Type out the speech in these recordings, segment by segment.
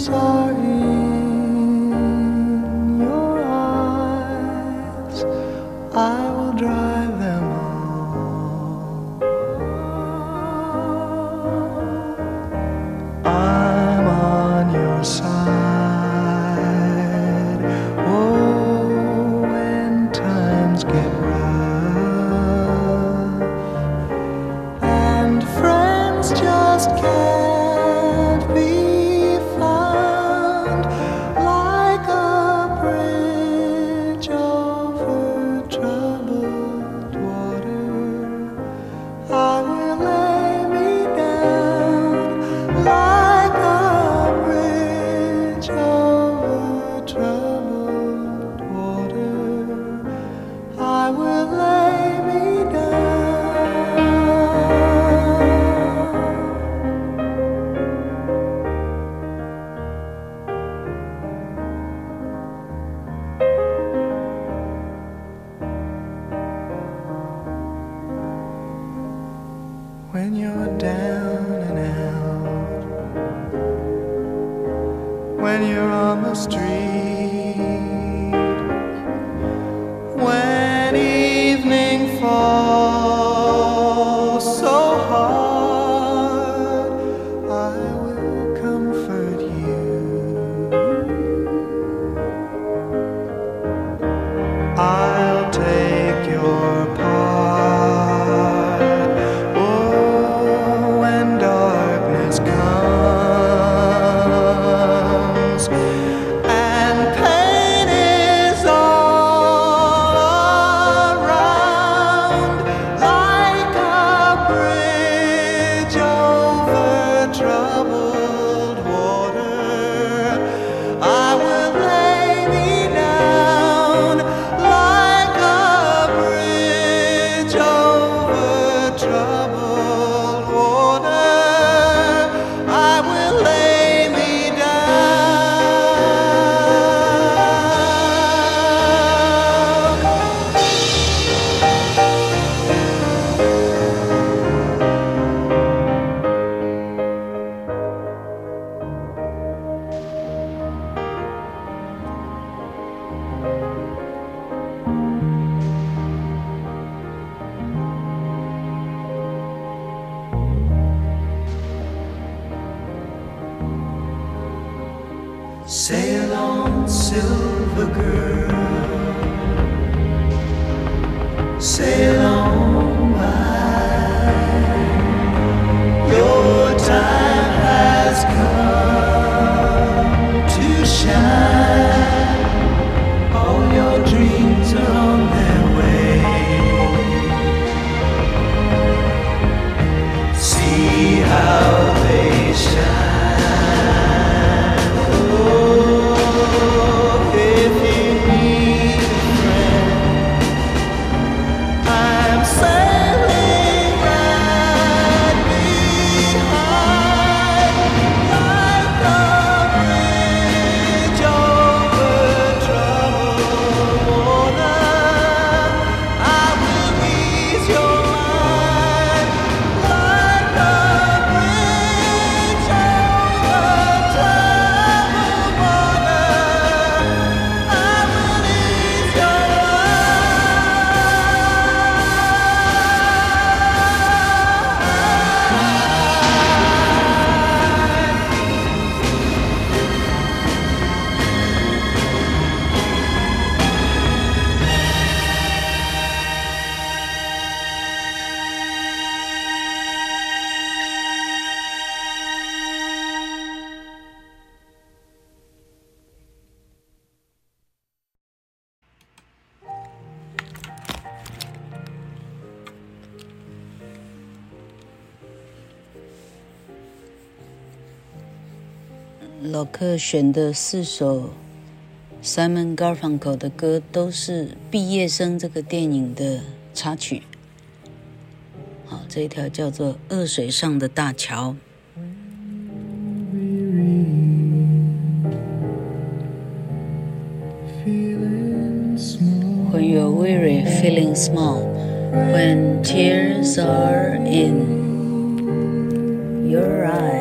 sunshine. down and out when you're on the street. own silver girl. Sail 老客选的四首 Simon Garfunkel 的歌，都是《毕业生》这个电影的插曲。好，这一条叫做《恶水上的大桥》。When you're weary, feeling small, when tears are in your eyes.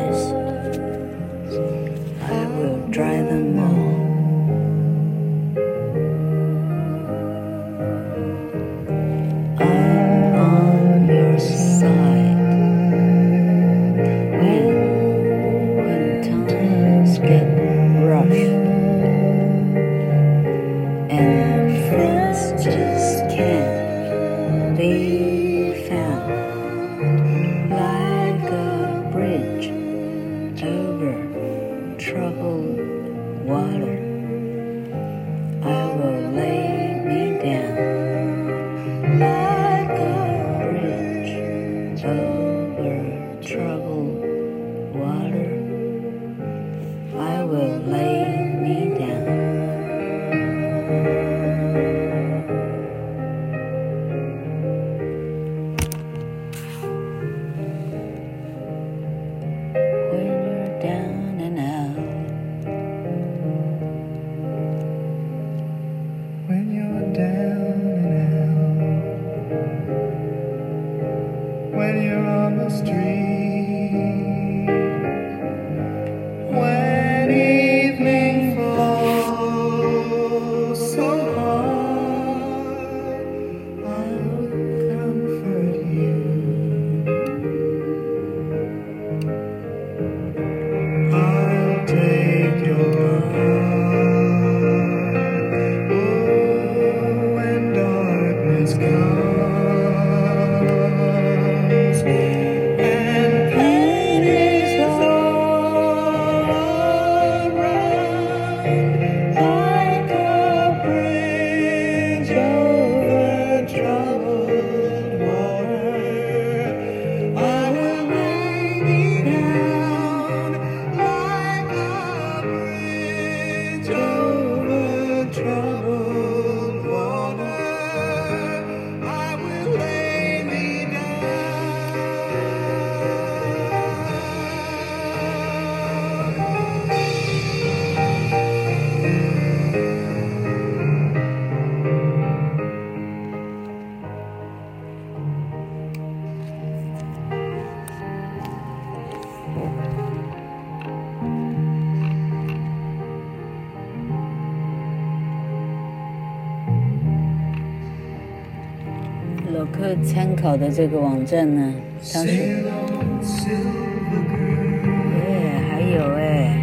克参考的这个网站呢，它是，哎，还有哎。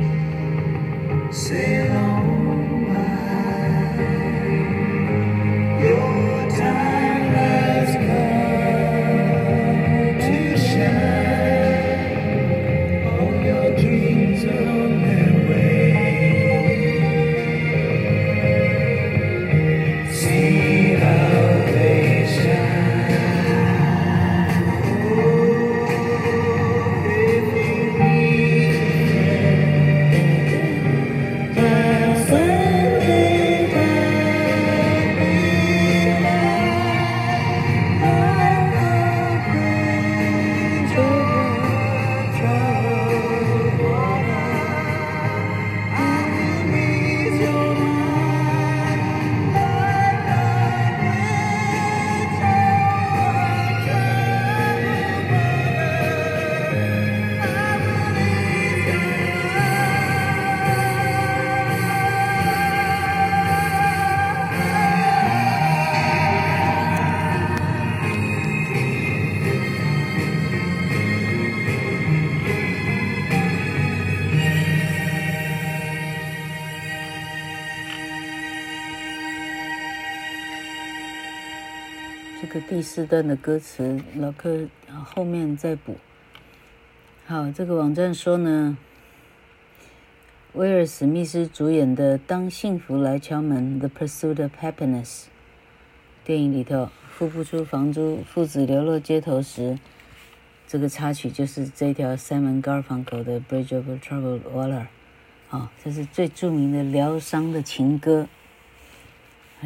第四段的歌词，老克后面再补。好，这个网站说呢，威尔史密斯主演的《当幸福来敲门》（The Pursuit of Happiness） 电影里头，付不出房租，父子流落街头时，这个插曲就是这条 Simon Garfunkel 的《Bridge Over Troubled Water》。啊，这是最著名的疗伤的情歌。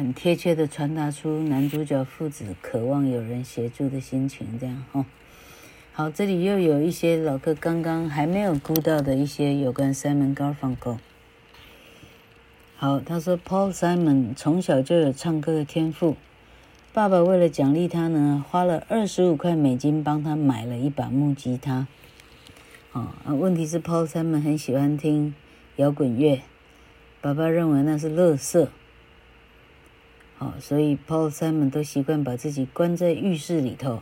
很贴切的传达出男主角父子渴望有人协助的心情，这样哦。好，这里又有一些老克刚刚还没有估到的一些有关 Simon Garfunkel。好，他说 Paul Simon 从小就有唱歌的天赋，爸爸为了奖励他呢，花了二十五块美金帮他买了一把木吉他。啊，问题是 Paul Simon 很喜欢听摇滚乐，爸爸认为那是垃圾。哦，所以 Paul Simon 都习惯把自己关在浴室里头，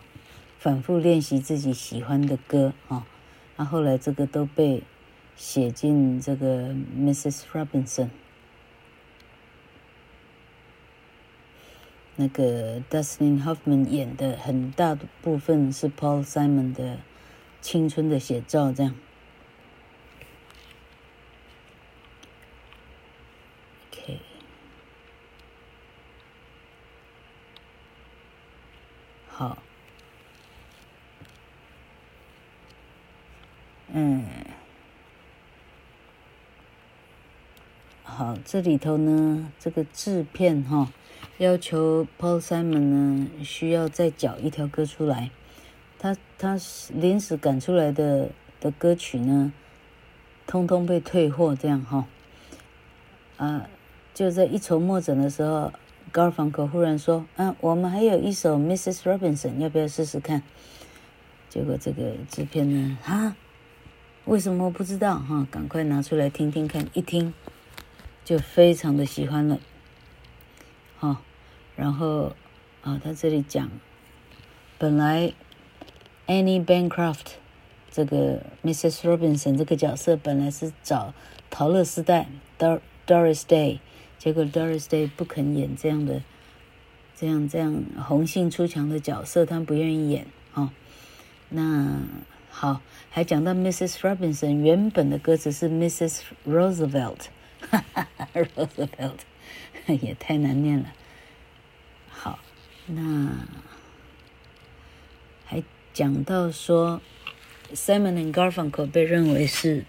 反复练习自己喜欢的歌啊。那后来这个都被写进这个 Mrs. Robinson，那个 Dustin Hoffman 演的很大部分是 Paul Simon 的青春的写照，这样。好，嗯，好，这里头呢，这个制片哈，要求 Paul Simon 呢需要再找一条歌出来，他他临时赶出来的的歌曲呢，通通被退货，这样哈，啊，就在一筹莫展的时候。Garfunkel 忽然说：“嗯、我们还有一首 Mrs. Robinson，要不要试试看？”结果这个制片呢，哈，为什么不知道？哈，赶快拿出来听听看，一听就非常的喜欢了。好，然后啊，他这里讲，本来 Annie Bancroft 这个 Mrs. Robinson 这个角色本来是找桃乐丝带 Doris Day。结果 Doris Day 不肯演这样的、这样、这样红杏出墙的角色，他不愿意演哦。那好，还讲到 Mrs. Robinson 原本的歌词是 Mrs. Roosevelt，哈哈哈，Roosevelt 也太难念了。好，那还讲到说 Simon and Garfunkel 被认为是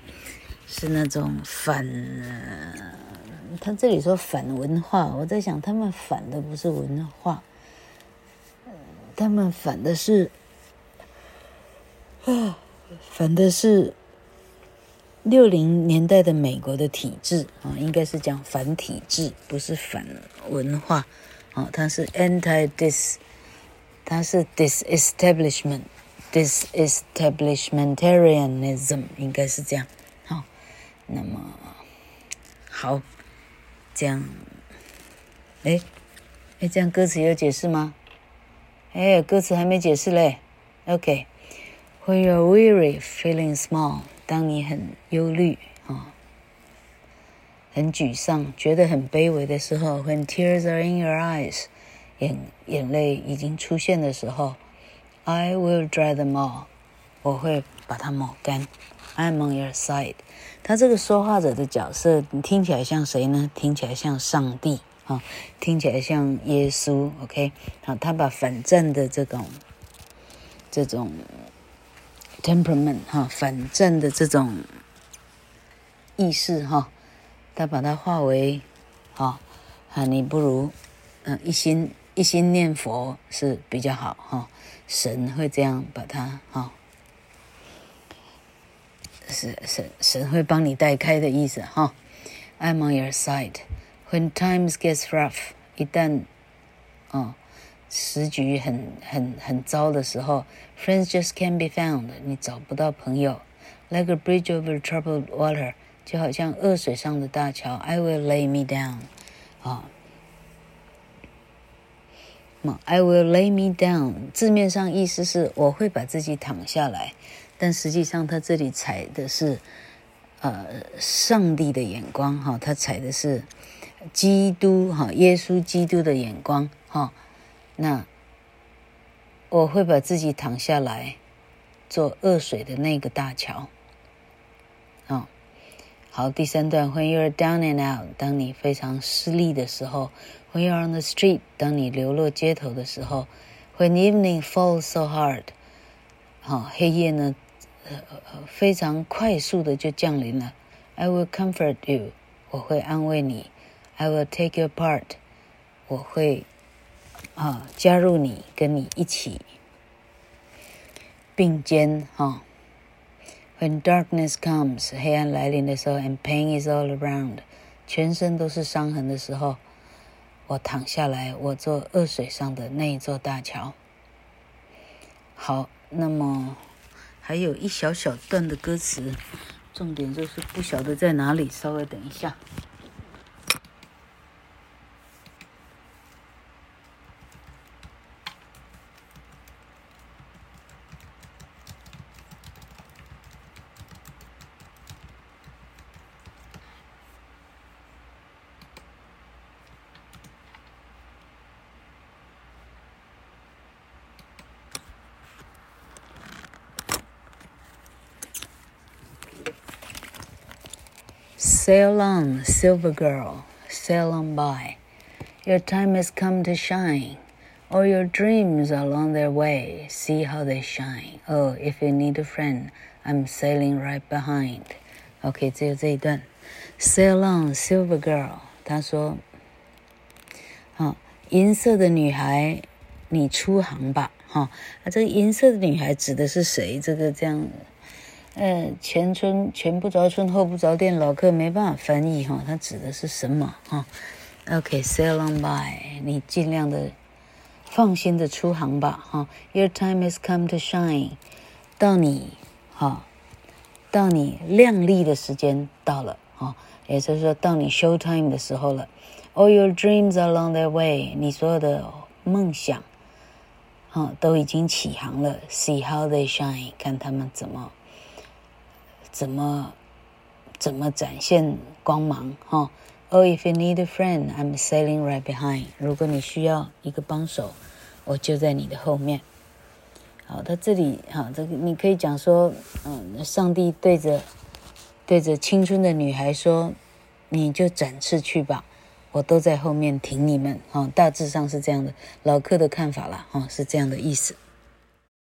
是那种反。他这里说反文化，我在想，他们反的不是文化，他们反的是啊，反的是六零年代的美国的体制啊，应该是讲反体制，不是反文化啊，他是 anti dis，他是 disestablishment，disestablishmentarianism 应该是这样，好，那么好。这样，哎，哎，这样歌词有解释吗？哎，歌词还没解释嘞。OK，When you're weary, feeling small，当你很忧虑啊，很沮丧，觉得很卑微的时候，When tears are in your eyes，眼眼泪已经出现的时候，I will dry them all，我会把它抹干。I'm on your side。他这个说话者的角色，你听起来像谁呢？听起来像上帝啊，听起来像耶稣。OK，好，他把反战的这种这种 temperament 哈，反战的这种意识哈，他把它化为啊，啊，你不如嗯一心一心念佛是比较好哈，神会这样把它哈。神神神会帮你带开的意思哈。I'm on your side when times gets rough。一旦哦时局很很很糟的时候，friends just can't be found。你找不到朋友，like a bridge over troubled water，就好像恶水上的大桥。I will lay me down。啊，那 I will lay me down，字面上意思是我会把自己躺下来。但实际上，他这里采的是，呃，上帝的眼光哈，他采的是基督哈，耶稣基督的眼光哈。那我会把自己躺下来，做恶水的那个大桥。啊，好，第三段，When you're down and out，当你非常失利的时候；When you're on the street，当你流落街头的时候；When evening falls so hard，好，黑夜呢？非常快速的就降临了。I will comfort you，我会安慰你。I will take your part，我会啊加入你，跟你一起并肩哈。When darkness comes，黑暗来临的时候，and pain is all around，全身都是伤痕的时候，我躺下来，我做恶水上的那一座大桥。好，那么。还有一小小段的歌词，重点就是不晓得在哪里，稍微等一下。Sail on, silver girl, sail on by. Your time has come to shine. All your dreams are on their way. See how they shine. Oh, if you need a friend, I'm sailing right behind. OK，只有这一段。Sail on, silver girl。他说：“啊，银色的女孩，你出航吧。”哈，啊，这个银色的女孩指的是谁？这个这样。 呃，前村前不着村后不着店，老客没办法翻译哈，它指的是什么哈？OK，sail on by，你尽量的放心的出航吧哈。Your time has come to shine，到你哈，到你亮丽的时间到了哈，也就是说到你 show time 的时候了。All your dreams are on their way，你所有的梦想哈都已经起航了。See how they shine，看他们怎么。怎么怎么展现光芒哈？Oh, if you need a friend, I'm sailing right behind. 如果你需要一个帮手，我就在你的后面。好，他这里哈，这个你可以讲说，嗯，上帝对着对着青春的女孩说：“你就展翅去吧，我都在后面挺你们。”哈，大致上是这样的，老客的看法啦，哈，是这样的意思。